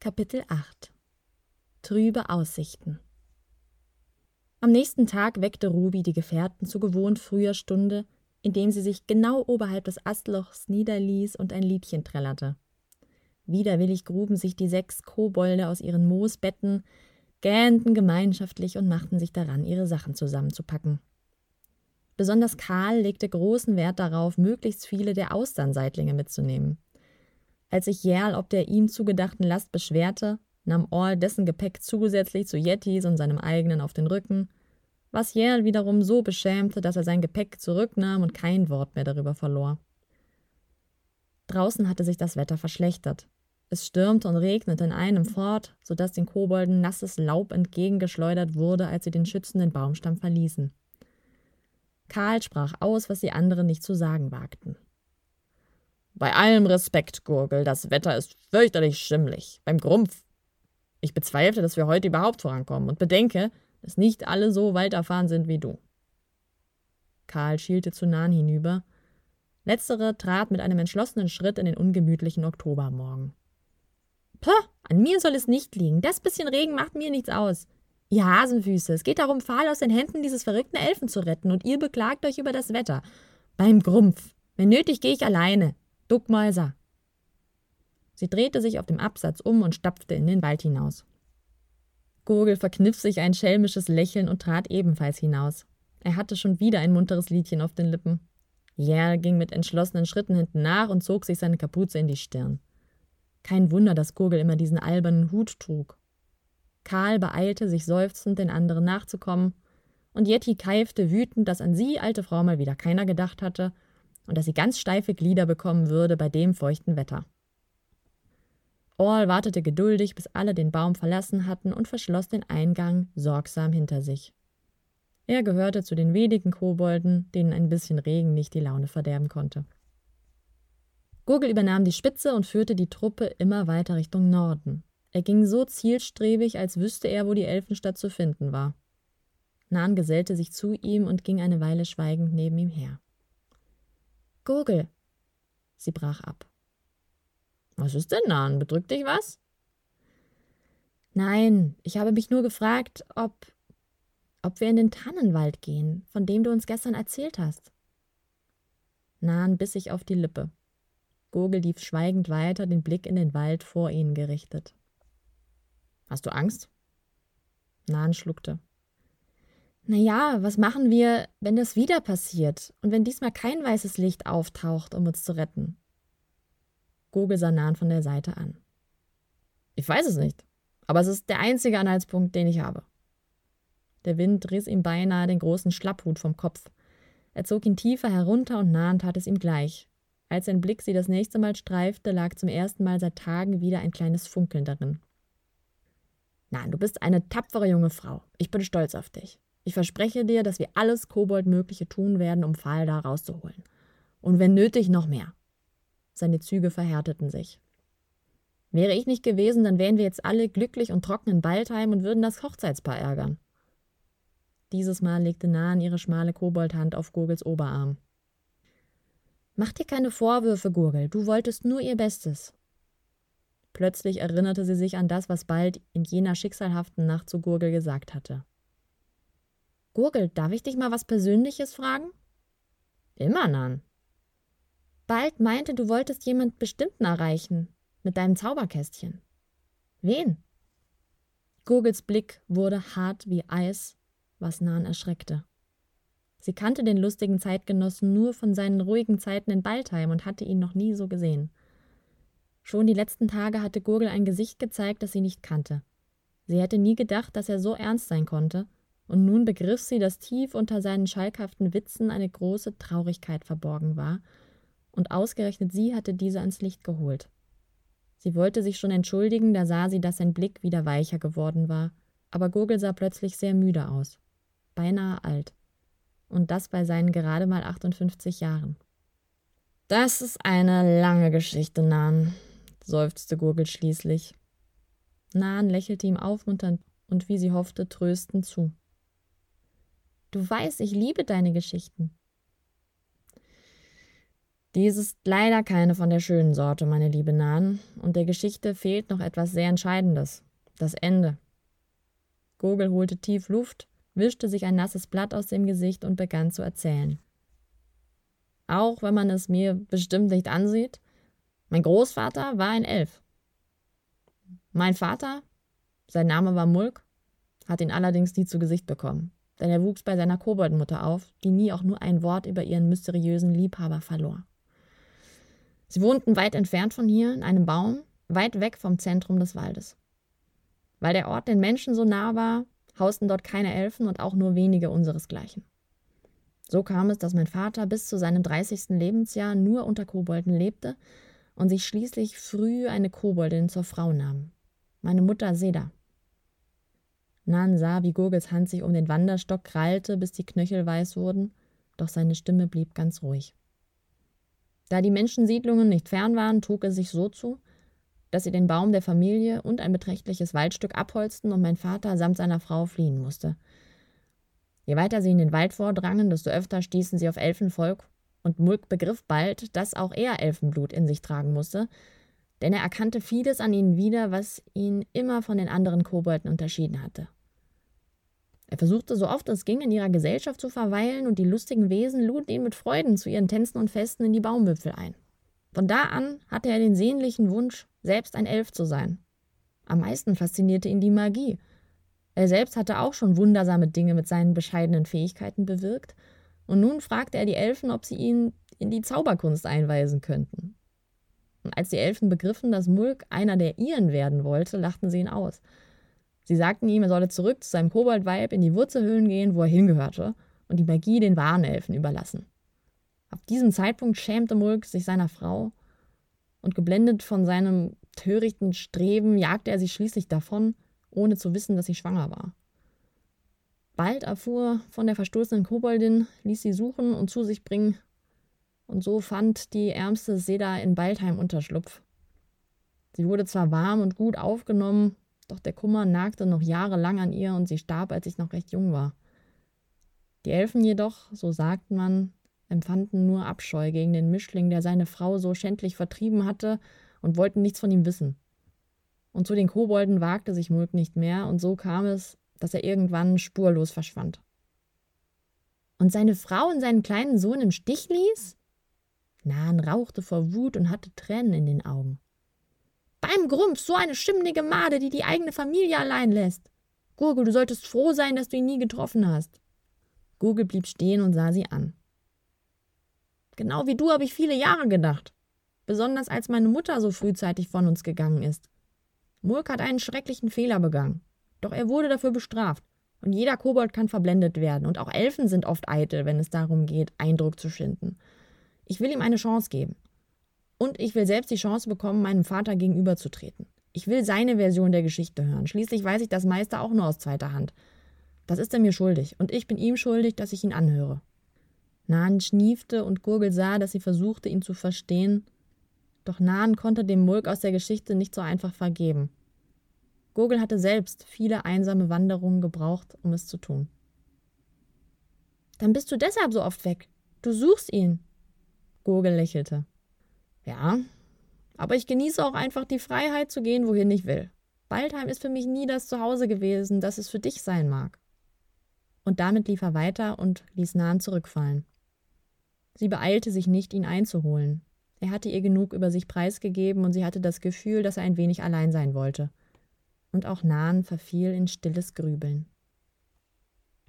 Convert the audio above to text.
Kapitel 8 Trübe Aussichten Am nächsten Tag weckte Ruby die Gefährten zu gewohnt früher Stunde, indem sie sich genau oberhalb des Astlochs niederließ und ein Liedchen trällerte. Widerwillig gruben sich die sechs Kobolde aus ihren Moosbetten, gähnten gemeinschaftlich und machten sich daran, ihre Sachen zusammenzupacken. Besonders Karl legte großen Wert darauf, möglichst viele der Austernseitlinge mitzunehmen. Als sich Jerl ob der ihm zugedachten Last beschwerte, nahm Orl dessen Gepäck zusätzlich zu Yetis und seinem eigenen auf den Rücken, was Jerl wiederum so beschämte, dass er sein Gepäck zurücknahm und kein Wort mehr darüber verlor. Draußen hatte sich das Wetter verschlechtert. Es stürmte und regnete in einem fort, so dass den Kobolden nasses Laub entgegengeschleudert wurde, als sie den schützenden Baumstamm verließen. Karl sprach aus, was die anderen nicht zu sagen wagten. Bei allem Respekt, Gurgel, das Wetter ist fürchterlich schimmlig. Beim Grumpf. Ich bezweifle, dass wir heute überhaupt vorankommen und bedenke, dass nicht alle so weit erfahren sind wie du. Karl schielte zu Nan hinüber. Letztere trat mit einem entschlossenen Schritt in den ungemütlichen Oktobermorgen. Pah, an mir soll es nicht liegen. Das bisschen Regen macht mir nichts aus. Ihr Hasenfüße, es geht darum, Pfahl aus den Händen dieses verrückten Elfen zu retten, und ihr beklagt euch über das Wetter. Beim Grumpf. Wenn nötig, gehe ich alleine. Duckmäuser. Sie drehte sich auf dem Absatz um und stapfte in den Wald hinaus. Gurgel verkniff sich ein schelmisches Lächeln und trat ebenfalls hinaus. Er hatte schon wieder ein munteres Liedchen auf den Lippen. Jerl ging mit entschlossenen Schritten hinten nach und zog sich seine Kapuze in die Stirn. Kein Wunder, dass Gurgel immer diesen albernen Hut trug. Karl beeilte sich seufzend, den anderen nachzukommen, und Yeti keifte wütend, dass an sie, alte Frau, mal wieder keiner gedacht hatte und dass sie ganz steife Glieder bekommen würde bei dem feuchten Wetter. Orl wartete geduldig, bis alle den Baum verlassen hatten und verschloss den Eingang sorgsam hinter sich. Er gehörte zu den wenigen Kobolden, denen ein bisschen Regen nicht die Laune verderben konnte. Gurgel übernahm die Spitze und führte die Truppe immer weiter Richtung Norden. Er ging so zielstrebig, als wüsste er, wo die Elfenstadt zu finden war. Nan gesellte sich zu ihm und ging eine Weile schweigend neben ihm her. Gurgel! Sie brach ab. Was ist denn, Nan? Bedrückt dich was? Nein, ich habe mich nur gefragt, ob. ob wir in den Tannenwald gehen, von dem du uns gestern erzählt hast. Nan biss sich auf die Lippe. Gurgel lief schweigend weiter, den Blick in den Wald vor ihnen gerichtet. Hast du Angst? Nan schluckte. Na ja, was machen wir, wenn das wieder passiert und wenn diesmal kein weißes Licht auftaucht, um uns zu retten? Gogel sah Nan von der Seite an. Ich weiß es nicht, aber es ist der einzige Anhaltspunkt, den ich habe. Der Wind riss ihm beinahe den großen Schlapphut vom Kopf. Er zog ihn tiefer herunter und Nan tat es ihm gleich. Als sein Blick sie das nächste Mal streifte, lag zum ersten Mal seit Tagen wieder ein kleines Funkeln darin. Nein, du bist eine tapfere junge Frau. Ich bin stolz auf dich. Ich verspreche dir, dass wir alles Koboldmögliche tun werden, um Pfahl da rauszuholen. Und wenn nötig, noch mehr. Seine Züge verhärteten sich. Wäre ich nicht gewesen, dann wären wir jetzt alle glücklich und trocken in Baldheim und würden das Hochzeitspaar ärgern. Dieses Mal legte Nahen ihre schmale Koboldhand auf Gurgels Oberarm. Mach dir keine Vorwürfe, Gurgel, du wolltest nur ihr Bestes. Plötzlich erinnerte sie sich an das, was Bald in jener schicksalhaften Nacht zu Gurgel gesagt hatte. Gurgel, darf ich dich mal was Persönliches fragen? Immer, Nan. Bald meinte, du wolltest jemand Bestimmten erreichen, mit deinem Zauberkästchen. Wen? Gurgels Blick wurde hart wie Eis, was Nan erschreckte. Sie kannte den lustigen Zeitgenossen nur von seinen ruhigen Zeiten in Baldheim und hatte ihn noch nie so gesehen. Schon die letzten Tage hatte Gurgel ein Gesicht gezeigt, das sie nicht kannte. Sie hätte nie gedacht, dass er so ernst sein konnte, und nun begriff sie, dass tief unter seinen schalkhaften Witzen eine große Traurigkeit verborgen war, und ausgerechnet sie hatte diese ans Licht geholt. Sie wollte sich schon entschuldigen, da sah sie, dass sein Blick wieder weicher geworden war, aber Gurgel sah plötzlich sehr müde aus, beinahe alt, und das bei seinen gerade mal 58 Jahren. Das ist eine lange Geschichte, Nan, seufzte Gurgel schließlich. Nahen lächelte ihm aufmunternd und wie sie hoffte, tröstend zu. Du weißt, ich liebe deine Geschichten. Dies ist leider keine von der schönen Sorte, meine liebe Nahen, und der Geschichte fehlt noch etwas sehr Entscheidendes. Das Ende. Gogel holte tief Luft, wischte sich ein nasses Blatt aus dem Gesicht und begann zu erzählen. Auch wenn man es mir bestimmt nicht ansieht, mein Großvater war ein Elf. Mein Vater, sein Name war Mulk, hat ihn allerdings nie zu Gesicht bekommen, denn er wuchs bei seiner Koboldmutter auf, die nie auch nur ein Wort über ihren mysteriösen Liebhaber verlor. Sie wohnten weit entfernt von hier, in einem Baum, weit weg vom Zentrum des Waldes. Weil der Ort den Menschen so nah war, hausten dort keine Elfen und auch nur wenige unseresgleichen. So kam es, dass mein Vater bis zu seinem 30. Lebensjahr nur unter Kobolden lebte und sich schließlich früh eine Koboldin zur Frau nahm. Meine Mutter Seda. Nan sah, wie Gurgels Hand sich um den Wanderstock krallte, bis die Knöchel weiß wurden, doch seine Stimme blieb ganz ruhig. Da die Menschensiedlungen nicht fern waren, trug es sich so zu, dass sie den Baum der Familie und ein beträchtliches Waldstück abholzten und mein Vater samt seiner Frau fliehen musste. Je weiter sie in den Wald vordrangen, desto öfter stießen sie auf Elfenvolk, und Mulk begriff bald, dass auch er Elfenblut in sich tragen musste, denn er erkannte vieles an ihnen wieder, was ihn immer von den anderen Kobolden unterschieden hatte. Er versuchte so oft es ging, in ihrer Gesellschaft zu verweilen, und die lustigen Wesen luden ihn mit Freuden zu ihren Tänzen und Festen in die Baumwipfel ein. Von da an hatte er den sehnlichen Wunsch, selbst ein Elf zu sein. Am meisten faszinierte ihn die Magie. Er selbst hatte auch schon wundersame Dinge mit seinen bescheidenen Fähigkeiten bewirkt, und nun fragte er die Elfen, ob sie ihn in die Zauberkunst einweisen könnten. Und als die Elfen begriffen, dass Mulk einer der ihren werden wollte, lachten sie ihn aus. Sie sagten ihm, er solle zurück zu seinem Koboldweib in die Wurzelhöhlen gehen, wo er hingehörte, und die Magie den wahren Elfen überlassen. Ab diesem Zeitpunkt schämte Mulk sich seiner Frau, und geblendet von seinem törichten Streben jagte er sie schließlich davon, ohne zu wissen, dass sie schwanger war. Bald erfuhr von der verstoßenen Koboldin, ließ sie suchen und zu sich bringen, und so fand die ärmste Seda in Baldheim Unterschlupf. Sie wurde zwar warm und gut aufgenommen, doch der Kummer nagte noch jahrelang an ihr und sie starb, als ich noch recht jung war. Die Elfen jedoch, so sagt man, empfanden nur Abscheu gegen den Mischling, der seine Frau so schändlich vertrieben hatte, und wollten nichts von ihm wissen. Und zu den Kobolden wagte sich Mulk nicht mehr, und so kam es, dass er irgendwann spurlos verschwand. Und seine Frau und seinen kleinen Sohn im Stich ließ? Nahen rauchte vor Wut und hatte Tränen in den Augen. Beim Grumpf, so eine schimmlige Made, die die eigene Familie allein lässt. Gurgel, du solltest froh sein, dass du ihn nie getroffen hast. Gurgel blieb stehen und sah sie an. Genau wie du habe ich viele Jahre gedacht. Besonders als meine Mutter so frühzeitig von uns gegangen ist. Mulk hat einen schrecklichen Fehler begangen. Doch er wurde dafür bestraft. Und jeder Kobold kann verblendet werden. Und auch Elfen sind oft eitel, wenn es darum geht, Eindruck zu schinden. Ich will ihm eine Chance geben. Und ich will selbst die Chance bekommen, meinem Vater gegenüberzutreten. Ich will seine Version der Geschichte hören. Schließlich weiß ich das meiste auch nur aus zweiter Hand. Das ist er mir schuldig. Und ich bin ihm schuldig, dass ich ihn anhöre. Nahen schniefte und Gurgel sah, dass sie versuchte, ihn zu verstehen. Doch Nahen konnte dem Mulk aus der Geschichte nicht so einfach vergeben. Gurgel hatte selbst viele einsame Wanderungen gebraucht, um es zu tun. Dann bist du deshalb so oft weg. Du suchst ihn. Gurgel lächelte. Ja, aber ich genieße auch einfach die Freiheit zu gehen, wohin ich will. Baldheim ist für mich nie das Zuhause gewesen, das es für dich sein mag. Und damit lief er weiter und ließ Nahen zurückfallen. Sie beeilte sich nicht, ihn einzuholen. Er hatte ihr genug über sich preisgegeben und sie hatte das Gefühl, dass er ein wenig allein sein wollte. Und auch Nahen verfiel in stilles Grübeln.